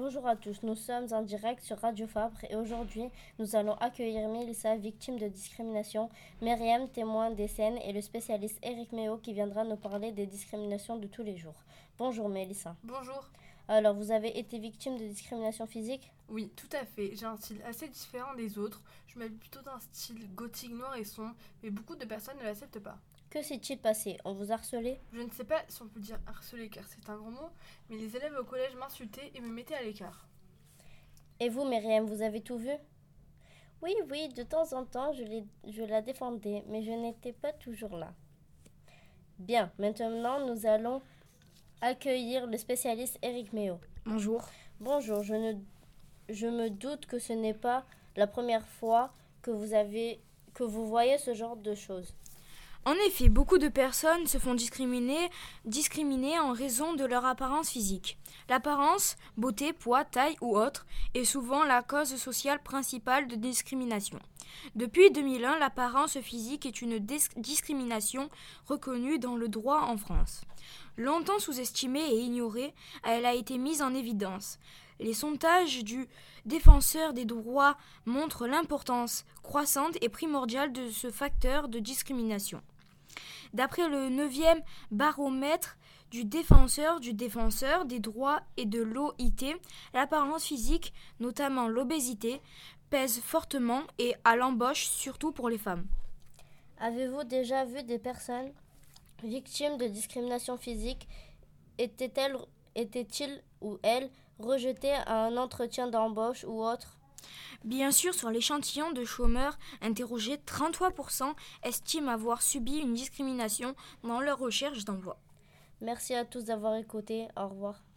Bonjour à tous, nous sommes en direct sur Radio Fabre et aujourd'hui nous allons accueillir Mélissa, victime de discrimination, Myriam, témoin des scènes et le spécialiste Eric Méo qui viendra nous parler des discriminations de tous les jours. Bonjour Mélissa. Bonjour. Alors vous avez été victime de discrimination physique? Oui, tout à fait. J'ai un style assez différent des autres. Je m'habille plutôt d'un style gothique noir et sombre, mais beaucoup de personnes ne l'acceptent pas. Que s'est-il passé? On vous harcelait Je ne sais pas si on peut dire harceler car c'est un grand mot, mais les élèves au collège m'insultaient et me mettaient à l'écart. Et vous Myriam, vous avez tout vu? Oui, oui, de temps en temps je, je la défendais, mais je n'étais pas toujours là. Bien, maintenant nous allons accueillir le spécialiste Eric Méo. Bonjour. Bonjour, je, ne, je me doute que ce n'est pas la première fois que vous, avez, que vous voyez ce genre de choses. En effet, beaucoup de personnes se font discriminer, en raison de leur apparence physique. L'apparence, beauté, poids, taille ou autre, est souvent la cause sociale principale de discrimination. Depuis 2001, l'apparence physique est une discrimination reconnue dans le droit en France. Longtemps sous-estimée et ignorée, elle a été mise en évidence. Les sondages du défenseur des droits montrent l'importance croissante et primordiale de ce facteur de discrimination. D'après le 9e baromètre du défenseur du défenseur des droits et de l'OIT, l'apparence physique, notamment l'obésité, pèse fortement et à l'embauche surtout pour les femmes. Avez-vous déjà vu des personnes victimes de discrimination physique? Étaient-elles était-il ou elles rejetées à un entretien d'embauche ou autre? Bien sûr, sur l'échantillon de chômeurs interrogés, 33% estiment avoir subi une discrimination dans leur recherche d'emploi. Merci à tous d'avoir écouté. Au revoir.